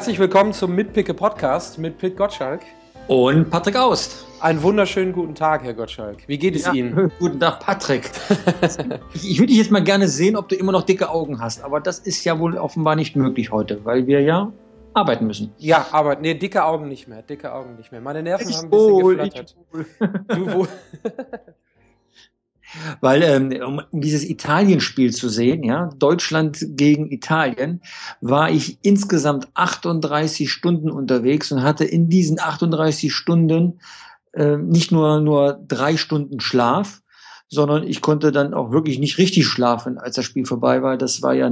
Herzlich willkommen zum Mitpicke Podcast mit Pit Gottschalk. Und Patrick Aust. Einen wunderschönen guten Tag, Herr Gottschalk. Wie geht es Ja, Ihnen? Guten Tag, Patrick. ich ich würde dich jetzt mal gerne sehen, ob du immer noch dicke Augen hast. Aber das ist ja wohl offenbar nicht möglich heute, weil wir ja arbeiten müssen. Ja, aber nee, dicke Augen nicht mehr. Dicke Augen nicht mehr. Meine Nerven Ich haben ein bisschen wohl, geflattert. ich Du wo? Weil ähm, um dieses Italien-Spiel zu sehen, ja, Deutschland gegen Italien, war ich insgesamt 38 Stunden unterwegs und hatte in diesen 38 Stunden äh, nicht nur nur drei Stunden Schlaf, sondern ich konnte dann auch wirklich nicht richtig schlafen, als das Spiel vorbei war. Das war ja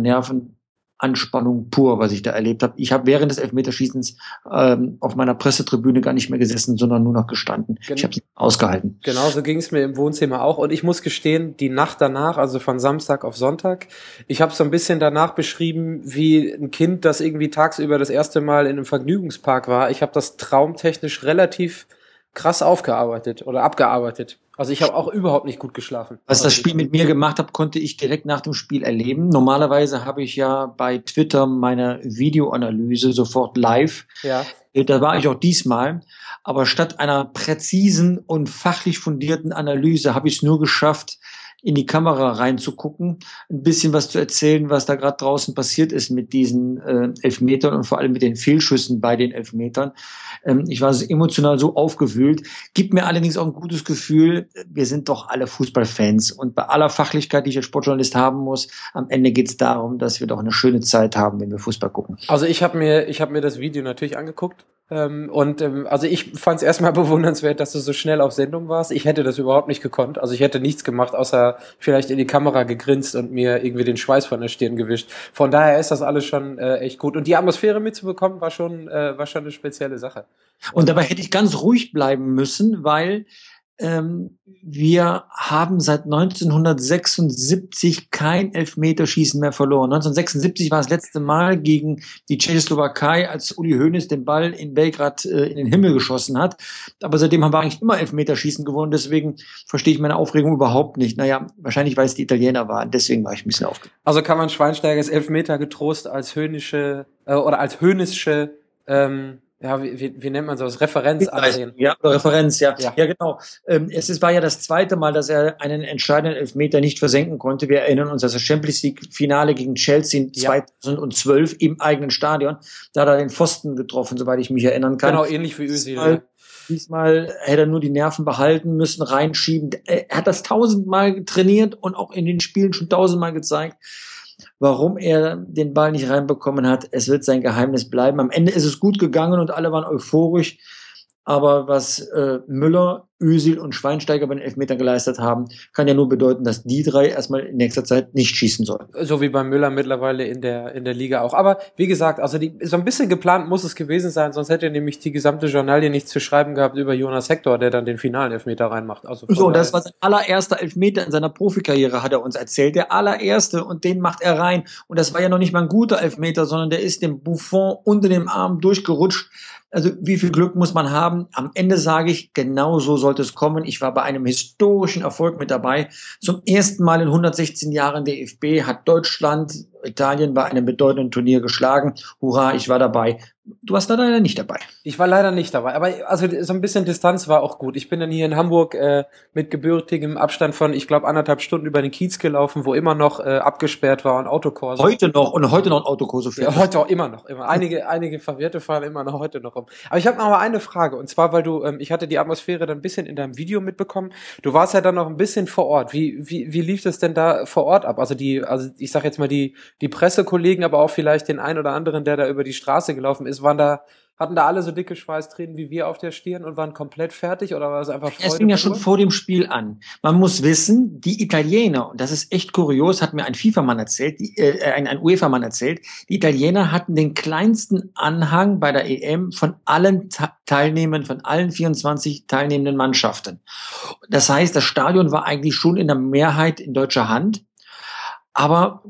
Nervenanspannung pur, was ich da erlebt habe. Ich habe während des Elfmeterschießens ähm, auf meiner Pressetribüne gar nicht mehr gesessen, sondern nur noch gestanden. Gen- Ich habe es ausgehalten. Genauso ging es mir im Wohnzimmer auch. Und ich muss gestehen, die Nacht danach, also von Samstag auf Sonntag, ich habe so ein bisschen danach beschrieben, wie ein Kind, das irgendwie tagsüber das erste Mal in einem Vergnügungspark war. Ich habe das traumtechnisch relativ krass aufgearbeitet oder abgearbeitet. Also ich habe auch überhaupt nicht gut geschlafen. Was das Also- Spiel mit mir gemacht hat, konnte ich direkt nach dem Spiel erleben. Normalerweise habe ich ja bei Twitter meine Videoanalyse sofort live. Ja. Äh, Da war ich auch diesmal. Aber statt einer präzisen und fachlich fundierten Analyse habe ich es nur geschafft, in die Kamera reinzugucken, ein bisschen was zu erzählen, was da gerade draußen passiert ist mit diesen äh, Elfmetern und vor allem mit den Fehlschüssen bei den Elfmetern. Ähm, ich war emotional so aufgewühlt, gibt mir allerdings auch ein gutes Gefühl, wir sind doch alle Fußballfans und bei aller Fachlichkeit, die ich als Sportjournalist haben muss, am Ende geht es darum, dass wir doch eine schöne Zeit haben, wenn wir Fußball gucken. Also ich habe mir, ich habe mir das Video natürlich angeguckt ähm, und ähm, also ich fand es erstmal bewundernswert, dass du so schnell auf Sendung warst. Ich hätte das überhaupt nicht gekonnt. Also ich hätte nichts gemacht, außer vielleicht in die Kamera gegrinst und mir irgendwie den Schweiß von der Stirn gewischt. Von daher ist das alles schon äh, echt gut und die Atmosphäre mitzubekommen war schon, äh, war schon eine spezielle Sache. Und dabei hätte ich ganz ruhig bleiben müssen, weil ähm, wir haben seit 1976 kein Elfmeterschießen mehr verloren. 1976 war das letzte Mal gegen die Tschechoslowakei, als Uli Hoeneß den Ball in Belgrad äh, in den Himmel geschossen hat. Aber seitdem haben wir eigentlich immer Elfmeterschießen gewonnen. Deswegen verstehe ich meine Aufregung überhaupt nicht. Naja, wahrscheinlich, weil es die Italiener waren. Deswegen war ich ein bisschen aufgeregt. Also kann man Schweinsteigers Elfmeter getrost als höhnische äh, oder als hönische ähm, ja, wie, wie, wie nennt man sowas? Referenz ansehen. Ja, Referenz, ja. Ja. Ja, genau. Ähm, es ist, war ja das zweite Mal, dass er einen entscheidenden Elfmeter nicht versenken konnte. Wir erinnern uns, dass das Champions League-Finale gegen Chelsea Ja. 2012 im eigenen Stadion, da hat er den Pfosten getroffen, soweit ich mich erinnern kann. Genau, ähnlich wie Özil. Diesmal, ja. diesmal hätte er nur die Nerven behalten müssen, reinschieben. Er hat das tausendmal trainiert und auch in den Spielen schon tausendmal gezeigt, warum er den Ball nicht reinbekommen hat. Es wird sein Geheimnis bleiben. Am Ende ist es gut gegangen und alle waren euphorisch. Aber was äh, Müller, Özil und Schweinsteiger bei den Elfmetern geleistet haben, kann ja nur bedeuten, dass die drei erstmal in nächster Zeit nicht schießen sollen. So wie bei Müller mittlerweile in der, in der Liga auch. Aber wie gesagt, also die, so ein bisschen geplant muss es gewesen sein, sonst hätte nämlich die gesamte Journalie nichts zu schreiben gehabt über Jonas Hector, der dann den finalen Elfmeter reinmacht. Also So, das war sein allererster Elfmeter in seiner Profikarriere, hat er uns erzählt. Der allererste und den macht er rein. Und das war ja noch nicht mal ein guter Elfmeter, sondern der ist dem Buffon unter dem Arm durchgerutscht. Also wie viel Glück muss man haben? Am Ende sage ich, genau so sollte es kommen. Ich war bei einem historischen Erfolg mit dabei. Zum ersten Mal in 116 Jahren DFB hat Deutschland Italien bei einem bedeutenden Turnier geschlagen. Hurra, ich war dabei. Du warst da leider nicht dabei. Ich war leider nicht dabei, aber also so ein bisschen Distanz war auch gut. Ich bin dann hier in Hamburg äh, mit gebürtigem Abstand von, ich glaube, anderthalb Stunden über den Kiez gelaufen, wo immer noch äh, abgesperrt war und Autokurse. Heute noch und heute noch ein Autokurse Ja, heute auch immer noch, immer. Einige, einige Verwirrte fahren immer noch heute noch rum. Aber ich habe noch mal eine Frage und zwar, weil du, ähm, ich hatte die Atmosphäre dann ein bisschen in deinem Video mitbekommen. Du warst ja dann noch ein bisschen vor Ort. Wie, wie, wie lief das denn da vor Ort ab? Also die, also ich sag jetzt mal die, die Pressekollegen, aber auch vielleicht den einen oder anderen, der da über die Straße gelaufen ist, waren da, hatten da alle so dicke Schweißtränen wie wir auf der Stirn und waren komplett fertig oder war es einfach Freude? Es fing ja schon vor dem Spiel an. Man muss wissen, die Italiener, und das ist echt kurios, hat mir ein FIFA-Mann erzählt, die, äh, ein, ein UEFA-Mann erzählt, die Italiener hatten den kleinsten Anhang bei der EM von allen Teilnehmern, von allen 24 teilnehmenden Mannschaften. Das heißt, das Stadion war eigentlich schon in der Mehrheit in deutscher Hand. Aber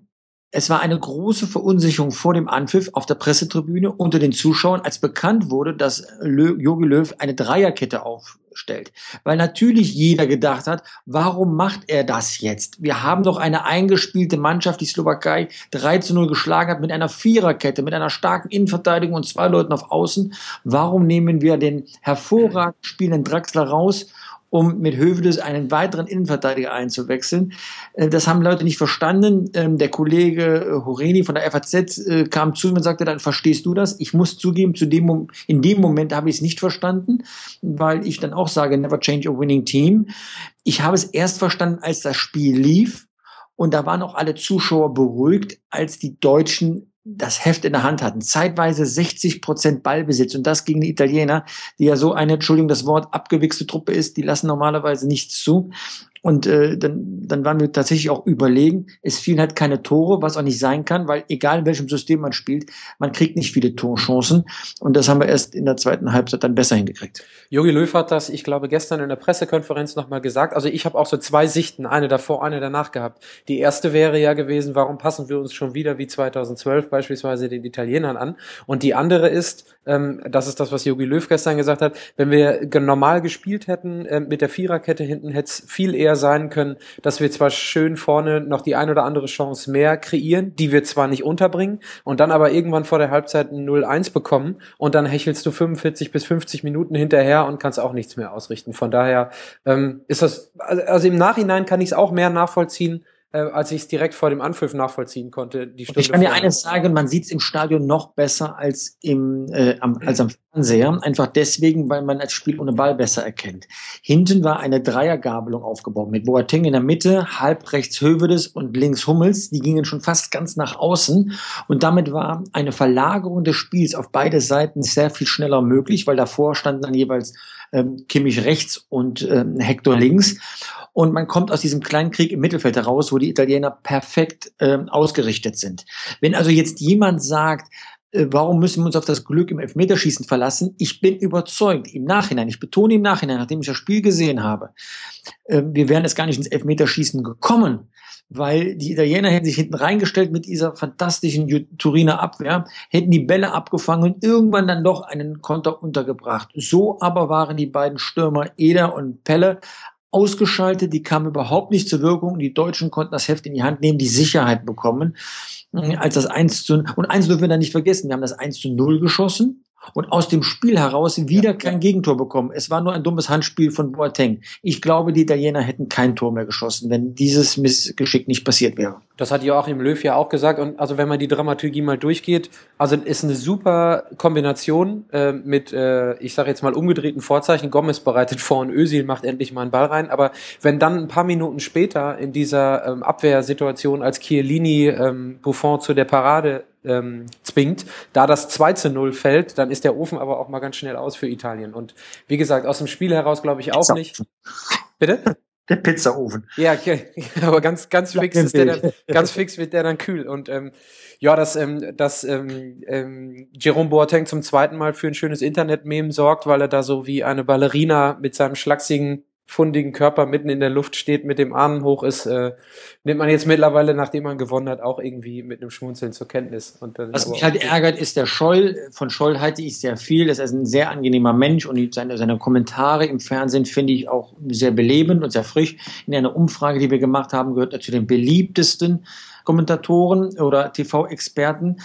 es war eine große Verunsicherung vor dem Anpfiff auf der Pressetribüne unter den Zuschauern, als bekannt wurde, dass Jogi Löw eine Dreierkette aufstellt. Weil natürlich jeder gedacht hat, warum macht er das jetzt? Wir haben doch eine eingespielte Mannschaft, die Slowakei 3 zu 0 geschlagen hat mit einer Viererkette, mit einer starken Innenverteidigung und zwei Leuten auf Außen. Warum nehmen wir den hervorragend spielenden Draxler raus um mit Hövedes einen weiteren Innenverteidiger einzuwechseln. Äh, das haben Leute nicht verstanden. Ähm, der Kollege äh, Horeni von der FAZ äh, kam zu mir und sagte, dann verstehst du das? Ich muss zugeben, zu dem, in dem Moment habe ich es nicht verstanden, weil ich dann auch sage, never change a winning team. Ich habe es erst verstanden, als das Spiel lief. Und da waren auch alle Zuschauer beruhigt, als die Deutschen das Heft in der Hand hatten. Zeitweise 60 Prozent Ballbesitz und das gegen die Italiener, die ja so eine, Entschuldigung, das Wort abgewichste Truppe ist, die lassen normalerweise nichts zu. Und äh, dann, dann waren wir tatsächlich auch überlegen. Es fielen halt keine Tore, was auch nicht sein kann, weil egal in welchem System man spielt, man kriegt nicht viele Torchancen. Und das haben wir erst in der zweiten Halbzeit dann besser hingekriegt. Jogi Löw hat das, ich glaube, gestern in der Pressekonferenz nochmal gesagt. Also ich habe auch so zwei Sichten, eine davor, eine danach gehabt. Die erste wäre ja gewesen, warum passen wir uns schon wieder wie 2012 beispielsweise den Italienern an? Und die andere ist, ähm, das ist das, was Jogi Löw gestern gesagt hat, wenn wir normal gespielt hätten äh, mit der Viererkette hinten, hätte es viel eher sein können, dass wir zwar schön vorne noch die ein oder andere Chance mehr kreieren, die wir zwar nicht unterbringen und dann aber irgendwann vor der Halbzeit ein 0-1 bekommen und dann hechelst du 45 bis 50 Minuten hinterher und kannst auch nichts mehr ausrichten. Von daher ähm, ist das, also im Nachhinein kann ich es auch mehr nachvollziehen, äh, als ich es direkt vor dem Anpfiff nachvollziehen konnte. Die Stunde ich kann dir eines sagen, man sieht es im Stadion noch besser als im äh, am, als am Fernseher, einfach deswegen, weil man das Spiel ohne Ball besser erkennt. Hinten war eine Dreiergabelung aufgebaut mit Boateng in der Mitte, halb rechts Hövedes und links Hummels. Die gingen schon fast ganz nach außen und damit war eine Verlagerung des Spiels auf beide Seiten sehr viel schneller möglich, weil davor standen dann jeweils ähm, Kimmich rechts und ähm, Hector links. Und man kommt aus diesem kleinen Krieg im Mittelfeld heraus, wo die Italiener perfekt ähm, ausgerichtet sind. Wenn also jetzt jemand sagt, äh, warum müssen wir uns auf das Glück im Elfmeterschießen verlassen? Ich bin überzeugt, im Nachhinein, ich betone im Nachhinein, nachdem ich das Spiel gesehen habe, äh, wir wären es gar nicht ins Elfmeterschießen gekommen, weil die Italiener hätten sich hinten reingestellt mit dieser fantastischen Turiner Abwehr, hätten die Bälle abgefangen und irgendwann dann doch einen Konter untergebracht. So aber waren die beiden Stürmer Eder und Pelle ausgeschaltet, die kamen überhaupt nicht zur Wirkung. Die Deutschen konnten das Heft in die Hand nehmen, die Sicherheit bekommen. Als das 1 zu, und eins dürfen wir da nicht vergessen, wir haben das 1 zu 0 geschossen und aus dem Spiel heraus wieder kein Gegentor bekommen. Es war nur ein dummes Handspiel von Boateng. Ich glaube, die Italiener hätten kein Tor mehr geschossen, wenn dieses Missgeschick nicht passiert wäre. Das hat Joachim Löw ja auch gesagt. Und also wenn man die Dramaturgie mal durchgeht, also ist eine super Kombination äh, mit, äh, ich sage jetzt mal umgedrehten Vorzeichen. Gomez bereitet vor und Özil macht endlich mal einen Ball rein. Aber wenn dann ein paar Minuten später in dieser ähm, Abwehrsituation, als Chiellini ähm, Buffon zu der Parade ähm, zwingt. Da das 2 zu 0 fällt, dann ist der Ofen aber auch mal ganz schnell aus für Italien. Und wie gesagt, aus dem Spiel heraus glaube ich auch nicht. Bitte? Der Pizzaofen. Ja, okay. aber ganz, ganz fix ist der dann, ganz fix wird der dann kühl. Und ähm, ja, dass, ähm, dass ähm, ähm, Jerome Boateng zum zweiten Mal für ein schönes Internet-Meme sorgt, weil er da so wie eine Ballerina mit seinem schlachsigen fundigen Körper mitten in der Luft steht, mit dem Arm hoch ist, äh, nimmt man jetzt mittlerweile, nachdem man gewonnen hat, auch irgendwie mit einem Schmunzeln zur Kenntnis. Und dann Was mich halt ärgert, ist der Scholl. Von Scholl halte ich sehr viel. Das ist ein sehr angenehmer Mensch und seine, seine Kommentare im Fernsehen finde ich auch sehr belebend und sehr frisch. In einer Umfrage, die wir gemacht haben, gehört er zu den beliebtesten Kommentatoren oder TV-Experten.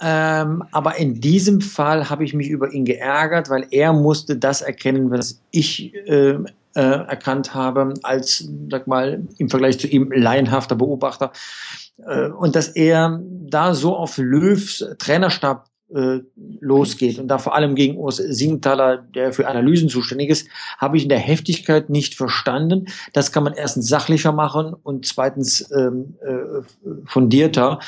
Ähm, aber in diesem Fall habe ich mich über ihn geärgert, weil er musste das erkennen, was ich äh, äh, erkannt habe, als, sag mal, im Vergleich zu ihm laienhafter Beobachter. Äh, und dass er da so auf Löws Trainerstab äh, losgeht und da vor allem gegen Urs Siegenthaler, der für Analysen zuständig ist, habe ich in der Heftigkeit nicht verstanden. Das kann man erstens sachlicher machen und zweitens ähm, äh, fundierter.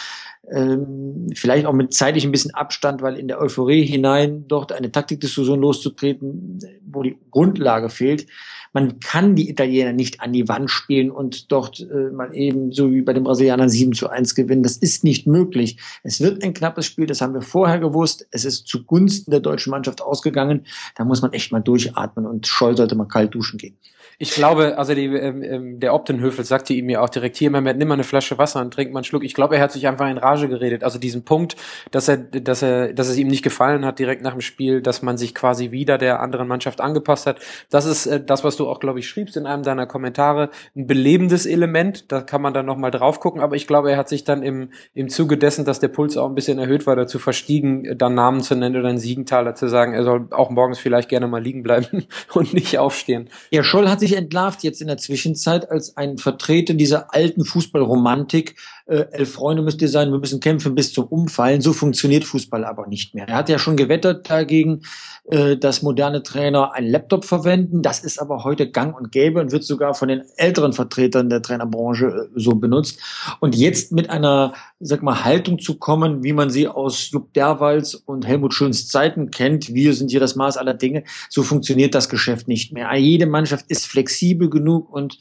Ähm, vielleicht auch mit zeitlich ein bisschen Abstand, weil in der Euphorie hinein dort eine Taktikdiskussion loszutreten, wo die Grundlage fehlt, man kann die Italiener nicht an die Wand spielen und dort äh, mal eben, so wie bei den Brasilianern, 7 zu 1 gewinnen. Das ist nicht möglich. Es wird ein knappes Spiel, das haben wir vorher gewusst. Es ist zugunsten der deutschen Mannschaft ausgegangen. Da muss man echt mal durchatmen und Scholl sollte mal kalt duschen gehen. Ich glaube, also die, ähm, ähm, der Optenhöfel sagte ihm ja auch direkt, hier, Mehmet, nimm mal eine Flasche Wasser und trink mal einen Schluck. Ich glaube, er hat sich einfach in Rage geredet. Also diesen Punkt, dass er, dass er, dass es ihm nicht gefallen hat direkt nach dem Spiel, dass man sich quasi wieder der anderen Mannschaft angepasst hat. Das ist äh, das, was du auch, glaube ich, schriebst in einem deiner Kommentare. Ein belebendes Element, da kann man dann nochmal drauf gucken. Aber ich glaube, er hat sich dann im, im Zuge dessen, dass der Puls auch ein bisschen erhöht war, dazu verstiegen, dann Namen zu nennen oder einen Siegenthaler zu sagen, er soll auch morgens vielleicht gerne mal liegen bleiben und nicht aufstehen. Ja, Scholl hat sich entlarvt jetzt in der Zwischenzeit als ein Vertreter dieser alten Fußballromantik. Äh, elf Freunde müsst ihr sein, wir müssen kämpfen bis zum Umfallen. So funktioniert Fußball aber nicht mehr. Er hat ja schon gewettert dagegen, äh, dass moderne Trainer einen Laptop verwenden. Das ist aber heute gang und gäbe und wird sogar von den älteren Vertretern der Trainerbranche äh, so benutzt. Und jetzt mit einer, sag mal, Haltung zu kommen, wie man sie aus Jupp Derwals und Helmut Schöns Zeiten kennt, wir sind hier das Maß aller Dinge, so funktioniert das Geschäft nicht mehr. Jede Mannschaft ist flexibel genug und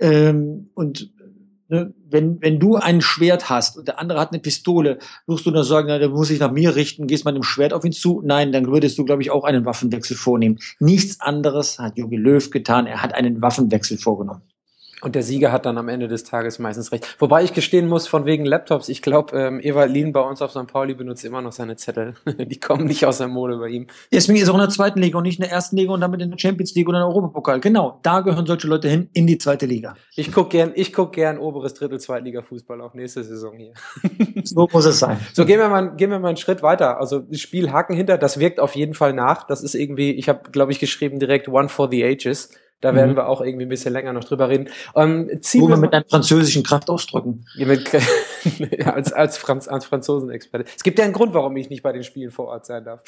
ähm, und? Wenn, wenn du ein Schwert hast und der andere hat eine Pistole, wirst du nur sagen, na, der muss sich nach mir richten, gehst mit dem Schwert auf ihn zu? Nein, dann würdest du, glaube ich, auch einen Waffenwechsel vornehmen. Nichts anderes hat Jogi Löw getan. Er hat einen Waffenwechsel vorgenommen. Und der Sieger hat dann am Ende des Tages meistens recht. Wobei ich gestehen muss, von wegen Laptops, ich glaube, ähm, Ewald Lien bei uns auf St. Pauli benutzt immer noch seine Zettel. Die kommen nicht aus der Mode bei ihm. Deswegen ist er auch in der zweiten Liga und nicht in der ersten Liga und damit in der Champions League oder in der Europapokal. Genau, da gehören solche Leute hin, in die zweite Liga. Ich guck gern, ich guck gern oberes Drittel Zweitliga-Fußball auch nächste Saison hier. So muss es sein. So, gehen wir mal, gehen wir mal einen Schritt weiter. Also, Spiel Haken hinter, das wirkt auf jeden Fall nach. Das ist irgendwie, ich habe, glaube ich, geschrieben direkt One for the Ages. Da mhm. werden wir auch irgendwie ein bisschen länger noch drüber reden. Ähm, Wo wir mit einem französischen Kraft ausdrücken. Ja, mit, ja, als, als, Franz, als Franzosenexperte. Es gibt ja einen Grund, warum ich nicht bei den Spielen vor Ort sein darf.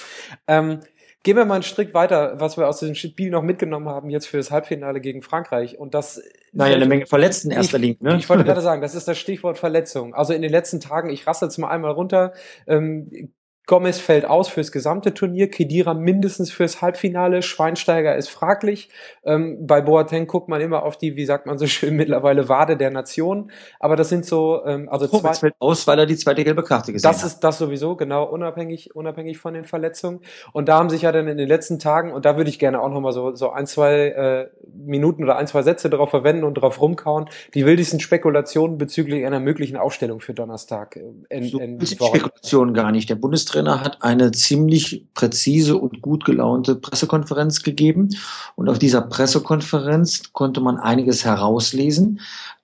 Ähm, gehen wir mal einen Strick weiter, was wir aus dem Spiel noch mitgenommen haben, jetzt für das Halbfinale gegen Frankreich. Und das. Naja, eine Menge Verletzten erster Linie, ne? Ich wollte gerade sagen, das ist das Stichwort Verletzung. Also in den letzten Tagen, ich rassel jetzt mal einmal runter, ähm, Gomez fällt aus fürs gesamte Turnier, Kedira mindestens fürs Halbfinale, Schweinsteiger ist fraglich. Ähm, bei Boateng guckt man immer auf die, wie sagt man so schön, mittlerweile Wade der Nation. Aber das sind so, ähm, also zwei. fällt aus, weil er die zweite gelbe Karte gesehen das hat. Das ist das sowieso, genau, unabhängig, unabhängig von den Verletzungen. Und da haben sich ja dann in den letzten Tagen, und da würde ich gerne auch nochmal so, so ein, zwei äh, Minuten oder ein, zwei Sätze darauf verwenden und darauf rumkauen, die wildesten Spekulationen bezüglich einer möglichen Aufstellung für Donnerstag. Äh, so Spekulationen gar nicht. Der Bundestrainer Bundestrainer hat eine ziemlich präzise und gut gelaunte Pressekonferenz gegeben. Und auf dieser Pressekonferenz konnte man einiges herauslesen.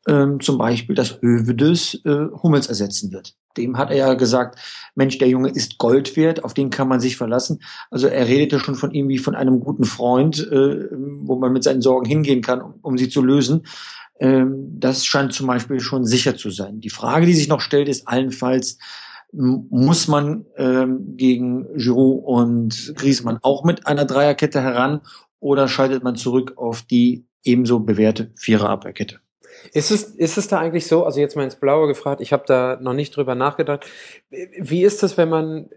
Ähm, zum Beispiel, dass Hövedes äh, Hummels ersetzen wird. Dem hat er ja gesagt, Mensch, der Junge ist Gold wert, auf den kann man sich verlassen. Also er redete schon von ihm wie von einem guten Freund, äh, wo man mit seinen Sorgen hingehen kann, um, um sie zu lösen. Ähm, das scheint zum Beispiel schon sicher zu sein. Die Frage, die sich noch stellt, ist allenfalls, muss man ähm, gegen Giroud und Griezmann auch mit einer Dreierkette heran oder schaltet man zurück auf die ebenso bewährte Viererabwehrkette? Ist es, ist es da eigentlich so, also jetzt mal ins Blaue gefragt, ich habe da noch nicht drüber nachgedacht, wie ist das, wenn man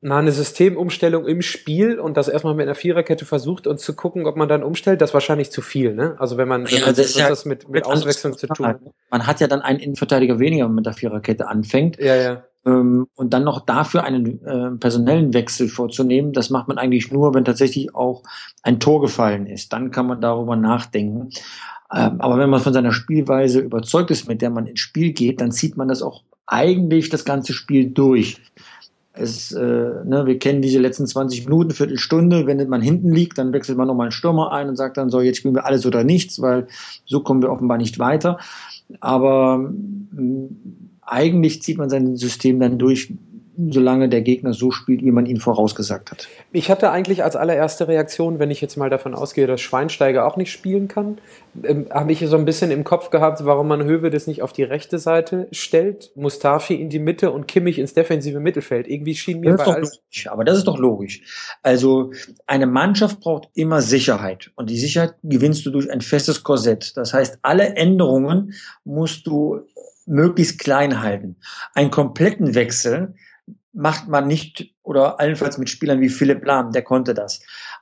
na, eine Systemumstellung im Spiel und das erstmal mit einer Viererkette versucht und zu gucken, ob man dann umstellt, das ist wahrscheinlich zu viel, ne? Also wenn man, ja, wenn das, ja das mit, mit Auswechslung zu tun. Man hat ja dann einen Innenverteidiger weniger, wenn man mit der Viererkette anfängt. Ja, ja. Ähm, und dann noch dafür einen äh, personellen Wechsel vorzunehmen, das macht man eigentlich nur, wenn tatsächlich auch ein Tor gefallen ist. Dann kann man darüber nachdenken. Ähm, aber wenn man von seiner Spielweise überzeugt ist, mit der man ins Spiel geht, dann zieht man das auch eigentlich das ganze Spiel durch. Es, äh, ne, wir kennen diese letzten 20 Minuten, Viertelstunde. Wenn man hinten liegt, dann wechselt man nochmal einen Stürmer ein und sagt dann so, jetzt spielen wir alles oder nichts, weil so kommen wir offenbar nicht weiter. Aber eigentlich zieht man sein System dann durch, solange der Gegner so spielt, wie man ihn vorausgesagt hat. Ich hatte eigentlich als allererste Reaktion, wenn ich jetzt mal davon ausgehe, dass Schweinsteiger auch nicht spielen kann, ähm, habe ich so ein bisschen im Kopf gehabt, warum man Höwe das nicht auf die rechte Seite stellt, Mustafi in die Mitte und Kimmich ins defensive Mittelfeld. Irgendwie schien mir das bei logisch, Aber das ist doch logisch. Also eine Mannschaft braucht immer Sicherheit und die Sicherheit gewinnst du durch ein festes Korsett. Das heißt, alle Änderungen musst du möglichst klein halten. Einen kompletten Wechsel macht man nicht oder allenfalls mit Spielern wie Philipp Lahm, der konnte das.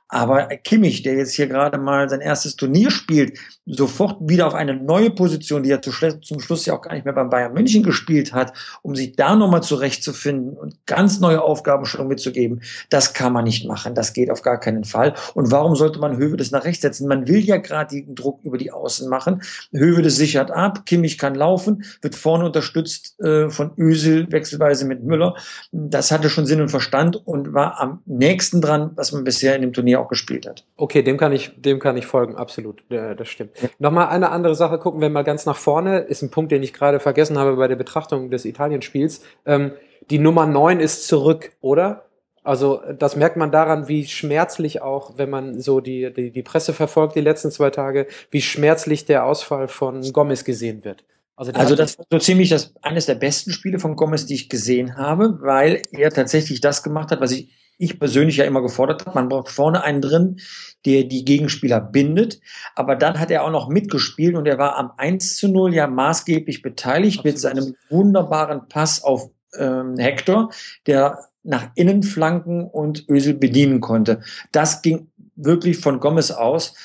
Aber Kimmich, der jetzt hier gerade mal sein erstes Turnier spielt, sofort wieder auf eine neue Position, die er zum Schluss ja auch gar nicht mehr beim Bayern München gespielt hat, um sich da nochmal zurechtzufinden und ganz neue Aufgaben schon mitzugeben, das kann man nicht machen. Das geht auf gar keinen Fall. Und warum sollte man Höwe das nach rechts setzen? Man will ja gerade den Druck über die Außen machen. Höwe das sichert ab, Kimmich kann laufen, wird vorne unterstützt äh, von Ösel, wechselweise mit Müller. Das hatte schon Sinn und Verstand und war am nächsten dran, was man bisher in dem Turnier auch gespielt hat. Okay, dem kann ich, dem kann ich folgen, absolut. Ja, das stimmt. Ja. Nochmal eine andere Sache, gucken wir mal ganz nach vorne, ist ein Punkt, den ich gerade vergessen habe bei der Betrachtung des Italienspiels. Ähm, die Nummer neun ist zurück, oder? Also das merkt man daran, wie schmerzlich auch, wenn man so die, die, die Presse verfolgt die letzten zwei Tage, wie schmerzlich der Ausfall von Gomez gesehen wird. Also, also das war so ziemlich das eines der besten Spiele von Gomez, die ich gesehen habe, weil er tatsächlich das gemacht hat, was ich, ich persönlich ja immer gefordert habe. Man braucht vorne einen drin, der die Gegenspieler bindet. Aber dann hat er auch noch mitgespielt und er war am 1 zu 0 ja maßgeblich beteiligt Absolut. mit seinem wunderbaren Pass auf ähm, Hector, der nach innen flanken und Ösel bedienen konnte. Das ging wirklich von Gomez aus.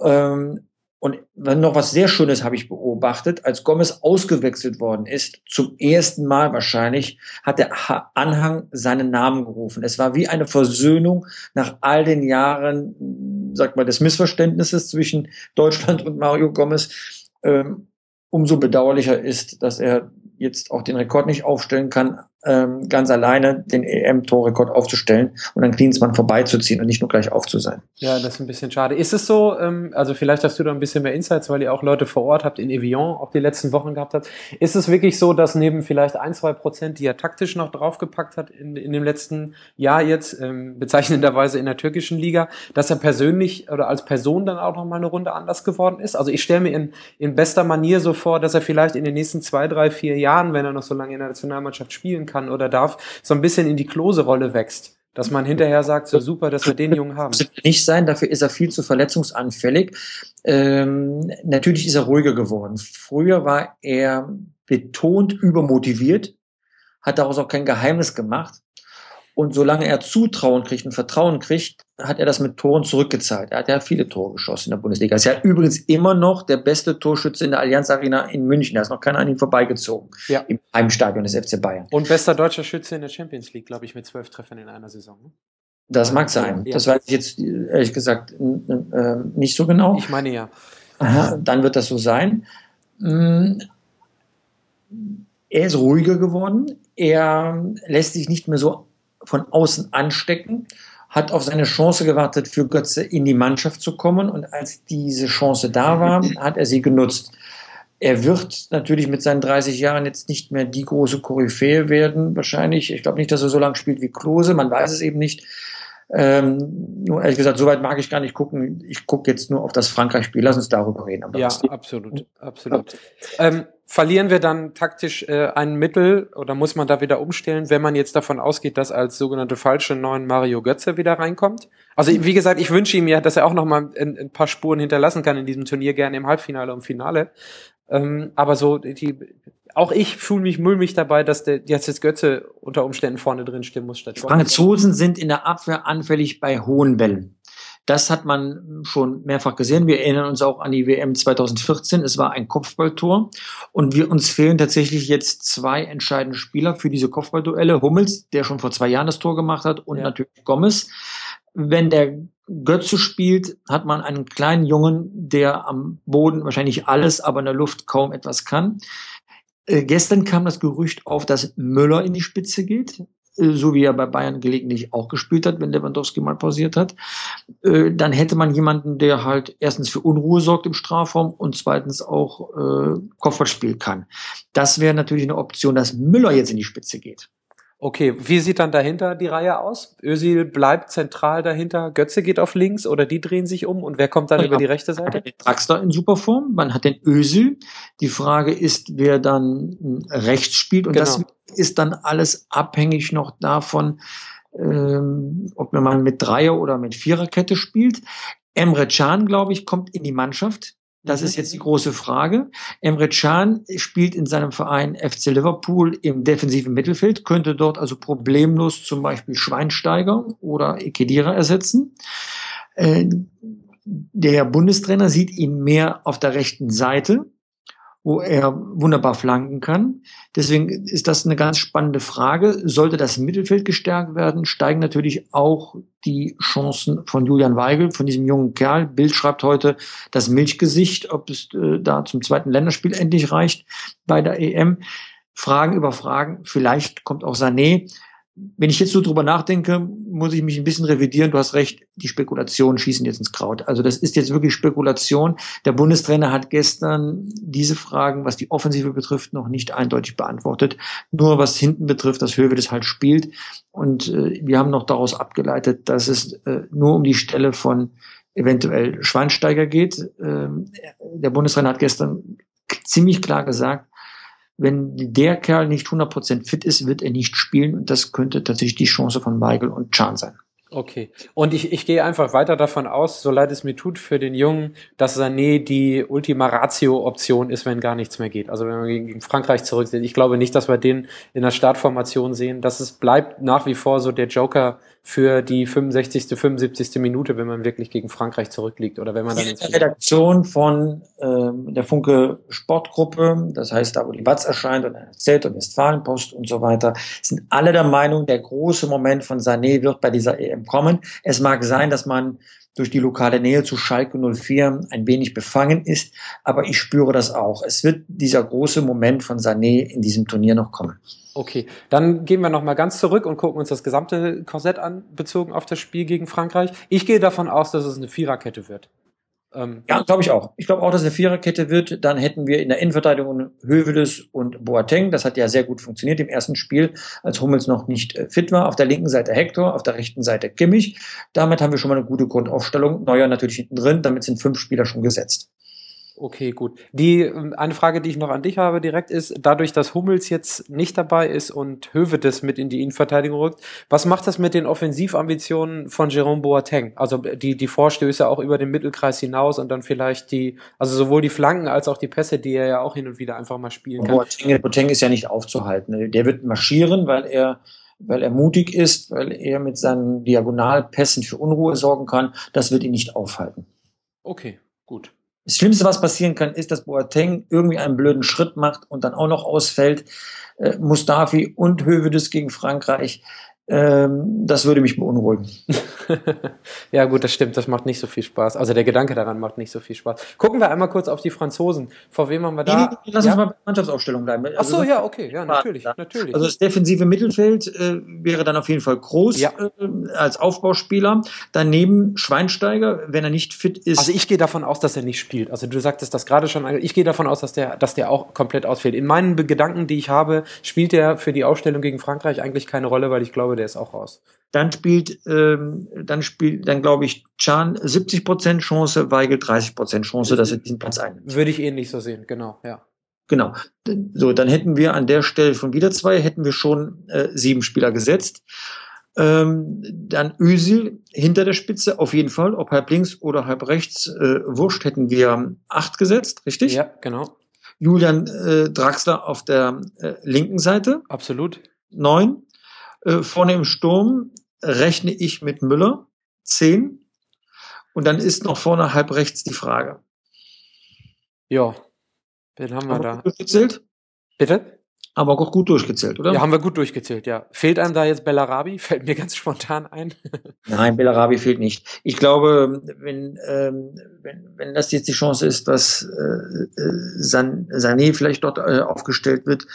Ähm, und noch was sehr Schönes habe ich beobachtet, als Gomez ausgewechselt worden ist, zum ersten Mal wahrscheinlich, hat der Anhang seinen Namen gerufen. Es war wie eine Versöhnung nach all den Jahren, sag mal, des Missverständnisses zwischen Deutschland und Mario Gomez. Ähm, umso bedauerlicher ist, dass er jetzt auch den Rekord nicht aufstellen kann, ähm, ganz alleine den EM-Torrekord aufzustellen und an Klinsmann vorbeizuziehen und nicht nur gleich auf zu sein. Ja, das ist ein bisschen schade. Ist es so, ähm, also vielleicht hast du da ein bisschen mehr Insights, weil ihr auch Leute vor Ort habt in Evian, auch die letzten Wochen gehabt habt. Ist es wirklich so, dass neben vielleicht ein, zwei Prozent, die er taktisch noch draufgepackt hat in, in dem letzten Jahr jetzt, ähm, bezeichnenderweise in der türkischen Liga, dass er persönlich oder als Person dann auch noch mal eine Runde anders geworden ist? Also ich stelle mir in, in bester Manier so vor, dass er vielleicht in den nächsten zwei, drei, vier Jahren, wenn er noch so lange in der Nationalmannschaft spielen kann oder darf, so ein bisschen in die Klose-Rolle wächst. Dass man hinterher sagt, so super, dass wir den Jungen haben. Nicht sein, dafür ist er viel zu verletzungsanfällig. Ähm, natürlich ist er ruhiger geworden. Früher war er betont übermotiviert, hat daraus auch kein Geheimnis gemacht. Und solange er Zutrauen kriegt und Vertrauen kriegt, hat er das mit Toren zurückgezahlt. Er hat ja viele Tore geschossen in der Bundesliga. Er ist ja übrigens immer noch der beste Torschütze in der Allianz Arena in München. Da ist noch keiner an ihm vorbeigezogen. Ja. Im Heimstadion des FC Bayern. Und bester deutscher Schütze in der Champions League, glaube ich, mit zwölf Treffern in einer Saison. Ne? Das mag sein. Ja. Das weiß ich jetzt ehrlich gesagt äh, nicht so genau. Ich meine ja. Aha, dann wird das so sein. Mm, er ist ruhiger geworden. Er lässt sich nicht mehr so von außen anstecken, hat auf seine Chance gewartet, für Götze in die Mannschaft zu kommen. Und als diese Chance da war, hat er sie genutzt. Er wird natürlich mit seinen 30 Jahren jetzt nicht mehr die große Koryphäe werden, wahrscheinlich. Ich glaube nicht, dass er so lange spielt wie Klose, man weiß es eben nicht. Ähm, nur ehrlich gesagt, soweit mag ich gar nicht gucken. Ich gucke jetzt nur auf das Frankreich-Spiel. Lass uns darüber reden. Aber ja, absolut, absolut. Ähm, verlieren wir dann taktisch äh, ein Mittel oder muss man da wieder umstellen, wenn man jetzt davon ausgeht, dass als sogenannte falsche neuen Mario Götze wieder reinkommt? Also wie gesagt, ich wünsche ihm ja, dass er auch noch mal ein, ein paar Spuren hinterlassen kann in diesem Turnier, gerne im Halbfinale und Finale. Ähm, aber so die auch ich fühle mich mulmig dabei, dass der jetzt jetzt Götze unter Umständen vorne drin stehen muss statt Franzosen sind in der Abwehr anfällig bei hohen Bällen. Das hat man schon mehrfach gesehen. Wir erinnern uns auch an die WM 2014. Es war ein Kopfballtor. Und wir, uns fehlen tatsächlich jetzt zwei entscheidende Spieler für diese Kopfballduelle. Hummels, der schon vor zwei Jahren das Tor gemacht hat, und ja. natürlich Gomez. Wenn der Götze spielt, hat man einen kleinen Jungen, der am Boden wahrscheinlich alles, aber in der Luft kaum etwas kann. Äh, gestern kam das Gerücht auf, dass Müller in die Spitze geht, äh, so wie er bei Bayern gelegentlich auch gespielt hat, wenn Lewandowski mal pausiert hat. Äh, dann hätte man jemanden, der halt erstens für Unruhe sorgt im Strafraum und zweitens auch Kopfball spielen kann. Das wäre natürlich eine Option, dass Müller jetzt in die Spitze geht. Okay, wie sieht dann dahinter die Reihe aus? Özil bleibt zentral dahinter, Götze geht auf links oder die drehen sich um und wer kommt dann ja, über die rechte Seite? Draxler in Superform, man hat den Özil. Die Frage ist, wer dann rechts spielt und genau. das ist dann alles abhängig noch davon, ähm, ob man mit Dreier oder mit Viererkette spielt. Emre Can, glaube ich, kommt in die Mannschaft. Das ist jetzt die große Frage. Emre Can spielt in seinem Verein FC Liverpool im defensiven Mittelfeld, könnte dort also problemlos zum Beispiel Schweinsteiger oder Ekedira ersetzen. Äh, der Bundestrainer sieht ihn mehr auf der rechten Seite wo er wunderbar flanken kann. Deswegen ist das eine ganz spannende Frage. Sollte das Mittelfeld gestärkt werden, steigen natürlich auch die Chancen von Julian Weigel, von diesem jungen Kerl. Bild schreibt heute das Milchgesicht, ob es äh, da zum zweiten Länderspiel endlich reicht bei der EM. Fragen über Fragen. Vielleicht kommt auch Sané wenn ich jetzt so drüber nachdenke, muss ich mich ein bisschen revidieren. Du hast recht, die Spekulationen schießen jetzt ins Kraut. Also das ist jetzt wirklich Spekulation. Der Bundestrainer hat gestern diese Fragen, was die Offensive betrifft, noch nicht eindeutig beantwortet. Nur was hinten betrifft, dass Höwe das halt spielt. Und äh, wir haben noch daraus abgeleitet, dass es äh, nur um die Stelle von eventuell Schweinsteiger geht. Ähm, der Bundestrainer hat gestern ziemlich klar gesagt, wenn der Kerl nicht 100% fit ist, wird er nicht spielen und das könnte tatsächlich die Chance von Michael und Chan sein. Okay. Und ich, ich gehe einfach weiter davon aus, so leid es mir tut für den Jungen, dass Sané die Ultima Ratio-Option ist, wenn gar nichts mehr geht. Also wenn wir gegen Frankreich zurücksehen. Ich glaube nicht, dass wir den in der Startformation sehen. Das ist, bleibt nach wie vor so der Joker für die 65., 75. Minute, wenn man wirklich gegen Frankreich zurückliegt oder wenn man dann ins Redaktion von ähm, der Funke Sportgruppe, das heißt da, wo die Watz erscheint und erzählt und Westfalenpost und so weiter, sind alle der Meinung, der große Moment von Sané wird bei dieser EM kommen. Es mag sein, dass man durch die lokale Nähe zu Schalke 04 ein wenig befangen ist, aber ich spüre das auch. Es wird dieser große Moment von Sané in diesem Turnier noch kommen. Okay, dann gehen wir nochmal ganz zurück und gucken uns das gesamte Korsett an, bezogen auf das Spiel gegen Frankreich. Ich gehe davon aus, dass es eine Viererkette wird. Ähm, ja, glaube ich auch. Ich glaube auch, dass es eine Viererkette wird. Dann hätten wir in der Innenverteidigung Hövedes und Boateng. Das hat ja sehr gut funktioniert im ersten Spiel, als Hummels noch nicht äh, fit war. Auf der linken Seite Hector, auf der rechten Seite Kimmich. Damit haben wir schon mal eine gute Grundaufstellung. Neuer natürlich hinten drin. Damit sind fünf Spieler schon gesetzt. Okay, gut. Die ähm, eine Frage, die ich noch an dich habe direkt ist, dadurch, dass Hummels jetzt nicht dabei ist und Hövedes mit in die Innenverteidigung rückt, was macht das mit den Offensivambitionen von Jerome Boateng? Also die die Vorstöße auch über den Mittelkreis hinaus und dann vielleicht die, also sowohl die Flanken als auch die Pässe, die er ja auch hin und wieder einfach mal spielen kann. Boateng, Boateng ist ja nicht aufzuhalten. Der wird marschieren, weil er weil er mutig ist, weil er mit seinen Diagonalpässen für Unruhe sorgen kann. Das wird ihn nicht aufhalten. Okay, gut. Das Schlimmste, was passieren kann, ist, dass Boateng irgendwie einen blöden Schritt macht und dann auch noch ausfällt. Äh, Mustafi und Hövedes gegen Frankreich. Ähm, das würde mich beunruhigen. ja, gut, das stimmt. Das macht nicht so viel Spaß. Also der Gedanke daran macht nicht so viel Spaß. Gucken wir einmal kurz auf die Franzosen. Vor wem haben wir da? Nee, lass ja? uns mal bei der Mannschaftsaufstellung bleiben. Ach so, also, ja, okay, ja, natürlich, natürlich. Also das defensive Mittelfeld äh, wäre dann auf jeden Fall groß ja. äh, als Aufbauspieler. Daneben Schweinsteiger, wenn er nicht fit ist. Also ich gehe davon aus, dass er nicht spielt. Also du sagtest das gerade schon. Ich gehe davon aus, dass der, dass der auch komplett ausfällt. In meinen Gedanken, die ich habe, spielt er für die Aufstellung gegen Frankreich eigentlich keine Rolle, weil ich glaube, der ist auch raus. Dann spielt, ähm, dann spielt, dann glaube ich, Chan 70 Prozent Chance, Weigel 30 Prozent Chance, dass er diesen Platz einnimmt. Würde ich ähnlich so sehen, genau, ja. Genau. So, dann hätten wir an der Stelle von wieder zwei, hätten wir schon äh, sieben Spieler gesetzt. Ähm, dann Özil hinter der Spitze, auf jeden Fall, ob halb links oder halb rechts, äh, wurscht, hätten wir acht gesetzt, richtig? Ja, genau. Julian äh, Draxler auf der äh, linken Seite. Absolut. Neun. Äh, vorne im Sturm rechne ich mit Müller, 10. Und dann ist noch vorne halb rechts die Frage. Ja, wen haben wir haben da? Durchgezählt? Bitte? Haben wir auch gut durchgezählt, oder? Ja, haben wir gut durchgezählt, ja. Fehlt einem da jetzt Bellarabi? Fällt mir ganz spontan ein. Nein, Bellarabi fehlt nicht. Ich glaube, wenn, ähm, wenn, wenn das jetzt die Chance ist, dass äh, äh San, Sané vielleicht dort äh, aufgestellt wird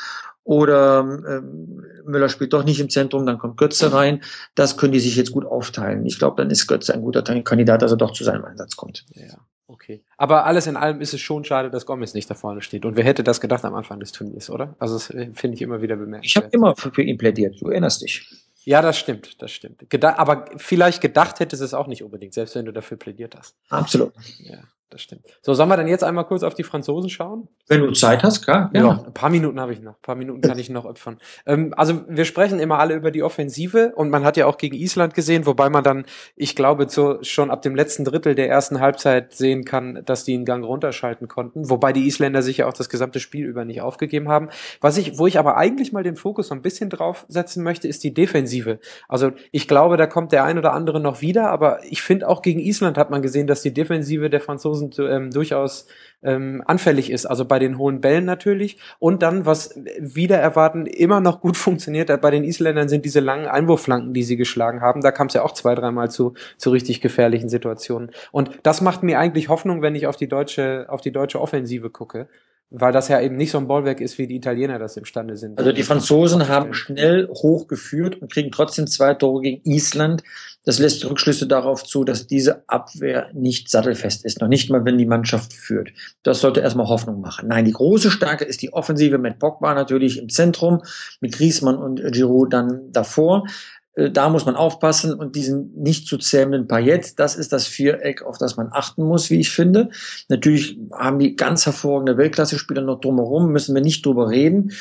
oder ähm, Müller spielt doch nicht im Zentrum, dann kommt Götze rein. Das können die sich jetzt gut aufteilen. Ich glaube, dann ist Götze ein guter Kandidat, dass er doch zu seinem Einsatz kommt. Ja, okay. Aber alles in allem ist es schon schade, dass Gomez nicht da vorne steht. Und wer hätte das gedacht am Anfang des Turniers, oder? Also das äh, finde ich immer wieder bemerkenswert. Ich habe immer für, für ihn plädiert, du erinnerst dich. Ja, das stimmt, das stimmt. Geda aber vielleicht gedacht hättest es auch nicht unbedingt, selbst wenn du dafür plädiert hast. Absolut. Ja das stimmt. So, sollen wir dann jetzt einmal kurz auf die Franzosen schauen? Wenn du Zeit hast, klar. Ja, ja ein paar Minuten habe ich noch. Ein paar Minuten kann ich noch opfern. Ähm, also wir sprechen immer alle über die Offensive und man hat ja auch gegen Island gesehen, wobei man dann, ich glaube, so schon ab dem letzten Drittel der ersten Halbzeit sehen kann, dass die einen Gang runterschalten konnten. Wobei die Isländer sich ja auch das gesamte Spiel über nicht aufgegeben haben. Was ich, wo ich aber eigentlich mal den Fokus so ein bisschen drauf setzen möchte, ist die Defensive. Also ich glaube, da kommt der ein oder andere noch wieder, aber ich finde auch gegen Island hat man gesehen, dass die Defensive der Franzosen ähm, durchaus ähm, anfällig ist. Also bei den hohen Bällen natürlich. Und dann, was wieder erwarten, immer noch gut funktioniert bei den Isländern, sind diese langen Einwurfflanken, die sie geschlagen haben. Da kam es ja auch zwei, dreimal zu, zu richtig gefährlichen Situationen. Und das macht mir eigentlich Hoffnung, wenn ich auf die deutsche, auf die deutsche Offensive gucke weil das ja eben nicht so ein Bollwerk ist, wie die Italiener das imstande sind. Also die Franzosen haben schnell hochgeführt und kriegen trotzdem zwei Tore gegen Island. Das lässt Rückschlüsse darauf zu, dass diese Abwehr nicht sattelfest ist, noch nicht mal, wenn die Mannschaft führt. Das sollte erstmal Hoffnung machen. Nein, die große Stärke ist die Offensive mit Pogba natürlich im Zentrum, mit Griezmann und Giroud dann davor. Äh, da muss man aufpassen und diesen nicht zu zähmenden Paillette, das ist das Viereck, auf das man achten muss, wie ich finde. Natürlich haben die ganz hervorragende Weltklasse-Spieler noch drumherum, müssen wir nicht drüber reden.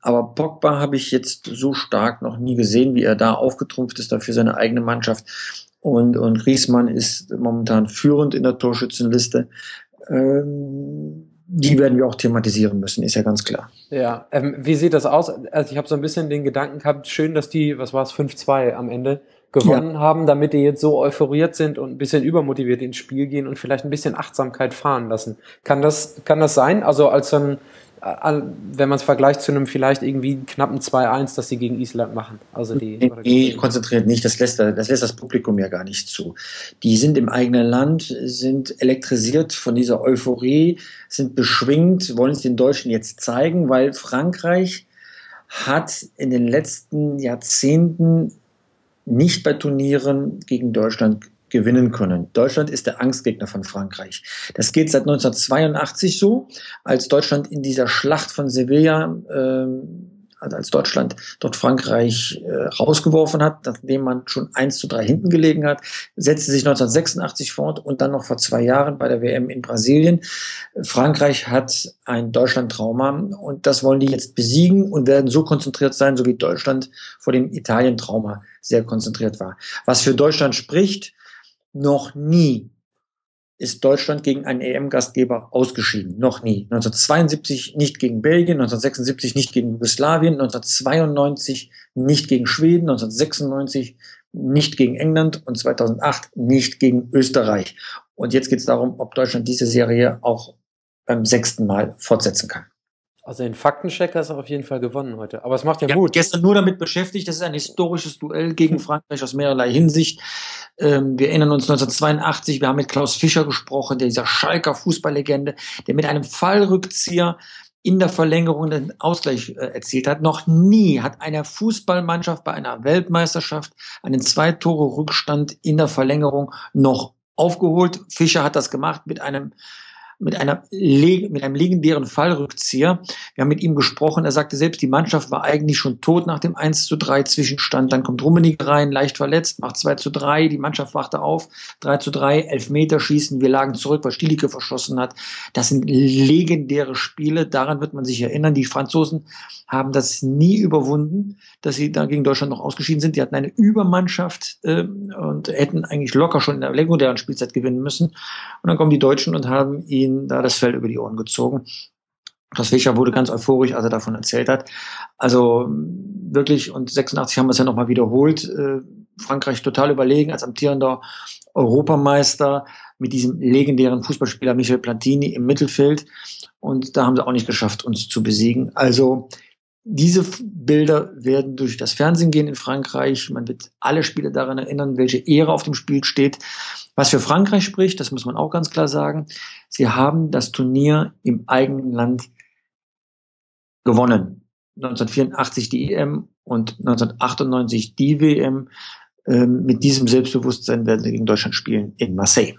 Aber Pogba habe ich jetzt so stark noch nie gesehen, wie er da aufgetrumpft ist, dafür seine eigene Mannschaft. Und, und Griezmann ist momentan führend in der Torschützenliste. Ähm, die werden wir auch thematisieren müssen, ist ja ganz klar. Ja, ähm, wie sieht das aus? Also ich habe so ein bisschen den Gedanken gehabt, schön, dass die, was war es, 5-2 am Ende gewonnen ja. haben, damit die jetzt so euphoriert sind und ein bisschen übermotiviert ins Spiel gehen und vielleicht ein bisschen Achtsamkeit fahren lassen. Kann das, kann das sein? Also als ein, wenn man es vergleicht zu einem vielleicht irgendwie knappen 2-1, das sie gegen Island machen. Also die, nee, nee konzentriert nicht, das lässt, das lässt das Publikum ja gar nicht zu. Die sind im eigenen Land, sind elektrisiert von dieser Euphorie, sind beschwingt, wollen es den Deutschen jetzt zeigen, weil Frankreich hat in den letzten Jahrzehnten nicht bei Turnieren gegen Deutschland gewinnen können. Deutschland ist der Angstgegner von Frankreich. Das geht seit 1982 so, als Deutschland in dieser Schlacht von Sevilla, äh, also als Deutschland dort Frankreich äh, rausgeworfen hat, nachdem man schon 1 zu 3 hinten gelegen hat, setzte sich 1986 fort und dann noch vor zwei Jahren bei der WM in Brasilien. Frankreich hat ein Deutschland-Trauma und das wollen die jetzt besiegen und werden so konzentriert sein, so wie Deutschland vor dem Italien-Trauma sehr konzentriert war. Was für Deutschland spricht, noch nie ist Deutschland gegen einen EM-Gastgeber ausgeschieden. Noch nie. 1972 nicht gegen Belgien, 1976 nicht gegen Jugoslawien, 1992 nicht gegen Schweden, 1996 nicht gegen England und 2008 nicht gegen Österreich. Und jetzt geht es darum, ob Deutschland diese Serie auch beim sechsten Mal fortsetzen kann. Also den Faktencheck hast du auf jeden Fall gewonnen heute. Aber es macht ja, Mut. gestern nur damit beschäftigt. Das ist ein historisches Duell gegen hm. Frankreich aus mehrerlei Hinsicht. Ähm, wir erinnern uns 1982, wir haben mit Klaus Fischer gesprochen, dieser Schalker Fußballlegende, der mit einem Fallrückzieher in der Verlängerung den Ausgleich äh, erzielt hat. Noch nie hat eine Fußballmannschaft bei einer Weltmeisterschaft einen zwei Tore Rückstand in der Verlängerung noch aufgeholt. Fischer hat das gemacht mit einem mit, einer, mit einem legendären Fallrückzieher. Wir haben mit ihm gesprochen. Er sagte selbst, die Mannschaft war eigentlich schon tot nach dem 1 zu 3 Zwischenstand. Dann kommt Rummenigge rein, leicht verletzt, macht 2 zu 3. Die Mannschaft wachte auf. 3 zu 3, Elfmeter schießen. Wir lagen zurück, weil Stielicke verschossen hat. Das sind legendäre Spiele. Daran wird man sich erinnern. Die Franzosen haben das nie überwunden, dass sie da gegen Deutschland noch ausgeschieden sind. Die hatten eine Übermannschaft äh, und hätten eigentlich locker schon in der legendären Spielzeit gewinnen müssen. Und dann kommen die Deutschen und haben ihn ihnen da das Fell über die Ohren gezogen. Das Fischer wurde ganz euphorisch, als er davon erzählt hat. Also wirklich, und 86 haben wir es ja nochmal wiederholt, äh, Frankreich total überlegen als amtierender Europameister mit diesem legendären Fußballspieler Michel Platini im Mittelfeld. Und da haben sie auch nicht geschafft, uns zu besiegen. Also diese Bilder werden durch das Fernsehen gehen in Frankreich. Man wird alle Spieler daran erinnern, welche Ehre auf dem Spiel steht. Was für Frankreich spricht, das muss man auch ganz klar sagen. Sie haben das Turnier im eigenen Land gewonnen. 1984 die EM und 1998 die WM. Ähm, mit diesem Selbstbewusstsein werden sie gegen Deutschland spielen in Marseille.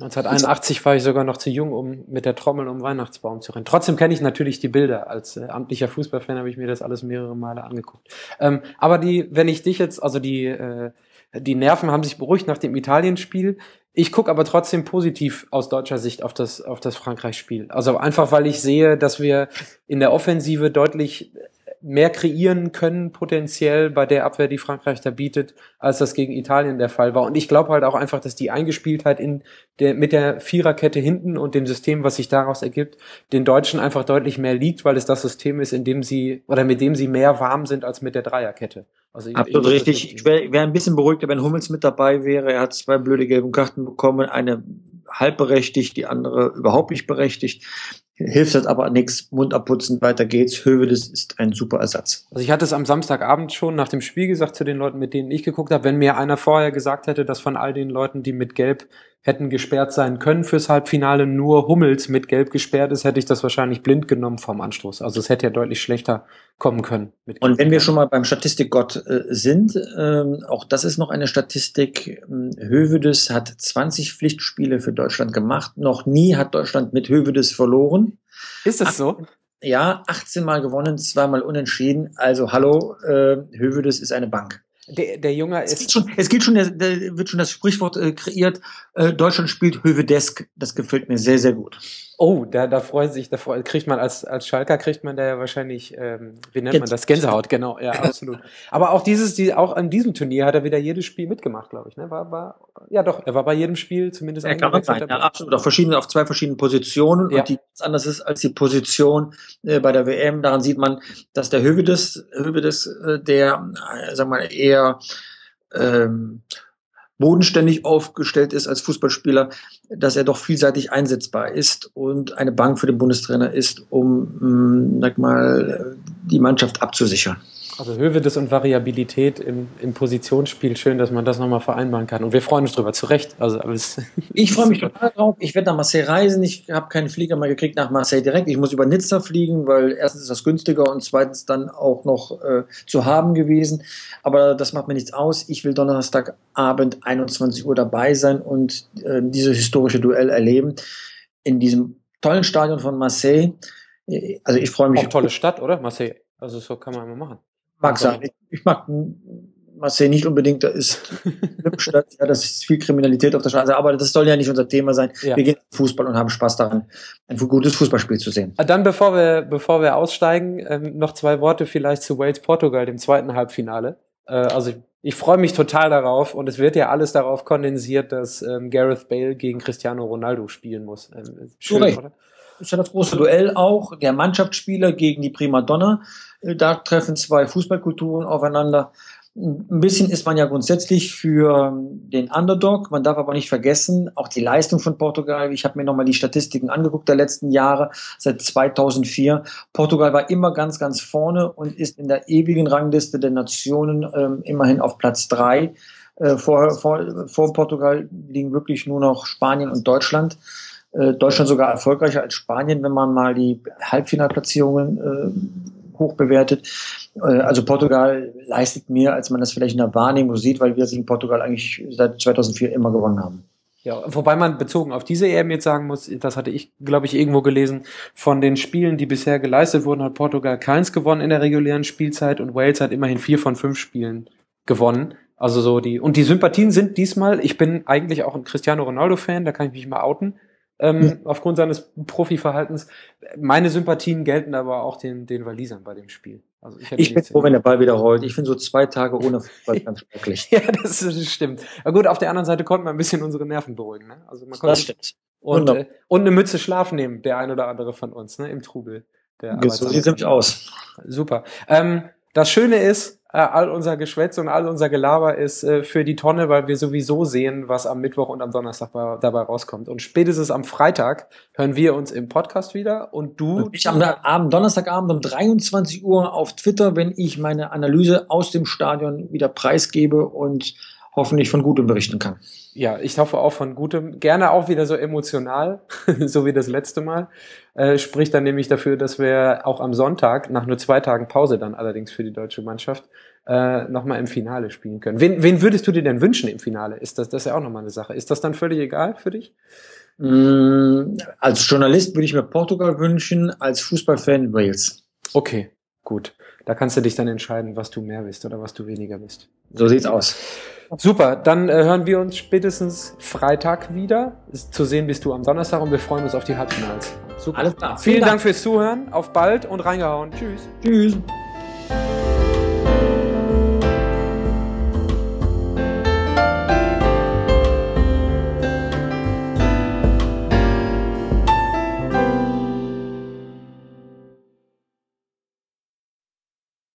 1981 war ich sogar noch zu jung, um mit der Trommel um Weihnachtsbaum zu rennen. Trotzdem kenne ich natürlich die Bilder. Als äh, amtlicher Fußballfan habe ich mir das alles mehrere Male angeguckt. Ähm, aber die, wenn ich dich jetzt, also die, äh, die Nerven haben sich beruhigt nach dem Italienspiel. Ich gucke aber trotzdem positiv aus deutscher Sicht auf das, auf das Frankreich-Spiel. Also einfach, weil ich sehe, dass wir in der Offensive deutlich mehr kreieren können, potenziell bei der Abwehr, die Frankreich da bietet, als das gegen Italien der Fall war. Und ich glaube halt auch einfach, dass die Eingespieltheit in der, mit der Viererkette hinten und dem System, was sich daraus ergibt, den Deutschen einfach deutlich mehr liegt, weil es das System ist, in dem sie oder mit dem sie mehr warm sind als mit der Dreierkette. Also ich, Absolut ich richtig. Ich wäre wär ein bisschen beruhigter, wenn Hummels mit dabei wäre. Er hat zwei blöde gelbe Karten bekommen, eine halb berechtigt, die andere überhaupt nicht berechtigt. Hilft das aber nichts, Mund abputzen, weiter geht's. Hövedes ist ein super Ersatz. Also ich hatte es am Samstagabend schon nach dem Spiel gesagt zu den Leuten, mit denen ich geguckt habe, wenn mir einer vorher gesagt hätte, dass von all den Leuten, die mit Gelb hätten gesperrt sein können fürs Halbfinale, nur Hummels mit Gelb gesperrt ist, hätte ich das wahrscheinlich blind genommen vom Anstoß. Also es hätte ja deutlich schlechter kommen können. Und wenn wir schon mal beim Statistikgott äh, sind, ähm, auch das ist noch eine Statistik. Ähm, Hövedes hat 20 Pflichtspiele für Deutschland gemacht. Noch nie hat Deutschland mit Hövedes verloren. Ist das so? Ja, 18 Mal gewonnen, zweimal unentschieden. Also hallo, äh, Hövedes ist eine Bank. Der, der Junge ist. Es geht schon, es geht schon der, der wird schon das Sprichwort äh, kreiert. Äh, Deutschland spielt Hövedesk. Das gefällt mir sehr, sehr gut. Oh, da, da freut sich, da freut, kriegt man als, als Schalker kriegt man da ja wahrscheinlich, ähm, wie nennt man das? Gänsehaut, genau, ja, absolut. Aber auch dieses, die, auch an diesem Turnier hat er wieder jedes Spiel mitgemacht, glaube ich, ne? War, war, ja doch, er war bei jedem Spiel zumindest. Er kann sein, ja, absolut, auf verschiedenen, auf zwei verschiedenen Positionen ja. und die ganz anders ist als die Position äh, bei der WM. Daran sieht man, dass der Hövedes, Hövedes, äh, der, äh, sag mal, eher, ähm, bodenständig aufgestellt ist als Fußballspieler, dass er doch vielseitig einsetzbar ist und eine Bank für den Bundestrainer ist, um, hm, sag mal, die Mannschaft abzusichern. Also Hövedes und Variabilität im, im Positionsspiel, schön, dass man das nochmal vereinbaren kann. Und wir freuen uns drüber, zu Recht. Also, ich freue mich total drauf. Ich werde nach Marseille reisen. Ich habe keinen Flieger mehr gekriegt nach Marseille direkt. Ich muss über Nizza fliegen, weil erstens ist das günstiger und zweitens dann auch noch äh, zu haben gewesen. Aber das macht mir nichts aus. Ich will Donnerstagabend 21 Uhr dabei sein und äh, dieses historische Duell erleben in diesem tollen Stadion von Marseille. Also ich freue mich. Auch tolle Stadt, oder? Marseille. Also so kann man immer machen. Mag sein. Ich, ich mag Marseille nicht unbedingt, da ist Stadt, ja, das ist viel Kriminalität auf der Straße, aber das soll ja nicht unser Thema sein. Ja. Wir gehen Fußball und haben Spaß daran, ein gutes Fußballspiel zu sehen. Ah, dann, bevor wir, bevor wir aussteigen, ähm, noch zwei Worte vielleicht zu Wales Portugal, dem zweiten Halbfinale. Äh, also ich, ich freue mich total darauf und es wird ja alles darauf kondensiert, dass ähm, Gareth Bale gegen Cristiano Ronaldo spielen muss. Ähm, schön, oder? Ist ja das große Duell auch, der Mannschaftsspieler gegen die Primadonna. Äh, da treffen zwei Fußballkulturen aufeinander. Ein bisschen ist man ja grundsätzlich für den Underdog. Man darf aber nicht vergessen, auch die Leistung von Portugal. Ich habe mir nochmal die Statistiken angeguckt der letzten Jahre, seit 2004. Portugal war immer ganz, ganz vorne und ist in der ewigen Rangliste der Nationen ähm, immerhin auf Platz drei. Äh, vor, vor, vor Portugal liegen wirklich nur noch Spanien und Deutschland. Äh, Deutschland sogar erfolgreicher als Spanien, wenn man mal die Halbfinalplatzierungen äh, hoch bewertet. Äh, also Portugal leistet mehr, als man das vielleicht in der Wahrnehmung sieht, weil wir gegen Portugal eigentlich seit 2004 immer gewonnen haben. Ja, wobei man bezogen auf diese EM jetzt sagen muss, das hatte ich, glaube ich, irgendwo gelesen, von den Spielen, die bisher geleistet wurden, hat Portugal keins gewonnen in der regulären Spielzeit und Wales hat immerhin vier von fünf Spielen gewonnen. Also so die, und die Sympathien sind diesmal, ich bin eigentlich auch ein Cristiano Ronaldo-Fan, da kann ich mich mal outen ähm, ja. aufgrund seines Profiverhaltens. Meine Sympathien gelten aber auch den, den Walisern bei dem Spiel. Also ich, ich bin froh, wenn der Ball wieder rollt. Ich finde so zwei Tage ohne Fußball ganz schrecklich. ja, das, das stimmt. Aber gut, auf der anderen Seite konnte man ein bisschen unsere Nerven beruhigen. Ne? Also man konnte das stimmt. Und, äh, und eine Mütze Schlaf nehmen, der ein oder andere von uns, ne, im Trubel. Der so sieht nämlich aus. Super. Ähm, das Schöne ist, all unser Geschwätz und all unser Gelaber ist äh, für die Tonne, weil wir sowieso sehen, was am Mittwoch und am Donnerstag bei, dabei rauskommt. Und spätestens am Freitag hören wir uns im Podcast wieder und du. Ich am Abend, Donnerstagabend um 23 Uhr auf Twitter, wenn ich meine Analyse aus dem Stadion wieder preisgebe und hoffentlich von Gutem berichten kann. Ja, ich hoffe auch von Gutem. Gerne auch wieder so emotional, so wie das letzte Mal. Äh, spricht dann nämlich dafür, dass wir auch am Sonntag, nach nur zwei Tagen Pause dann allerdings für die deutsche Mannschaft, äh, nochmal im Finale spielen können. Wen, wen würdest du dir denn wünschen im Finale? Ist das, das ist ja auch nochmal eine Sache. Ist das dann völlig egal für dich? Mm, als Journalist würde ich mir Portugal wünschen, als Fußballfan Wales. Okay, Gut. Da kannst du dich dann entscheiden, was du mehr bist oder was du weniger bist. So sieht's aus. Super, dann äh, hören wir uns spätestens Freitag wieder. Zu sehen bist du am Donnerstag und wir freuen uns auf die Halbfinals. Super. Alles klar. Vielen, Vielen Dank. Dank fürs Zuhören. Auf bald und reingehauen. Tschüss. Tschüss.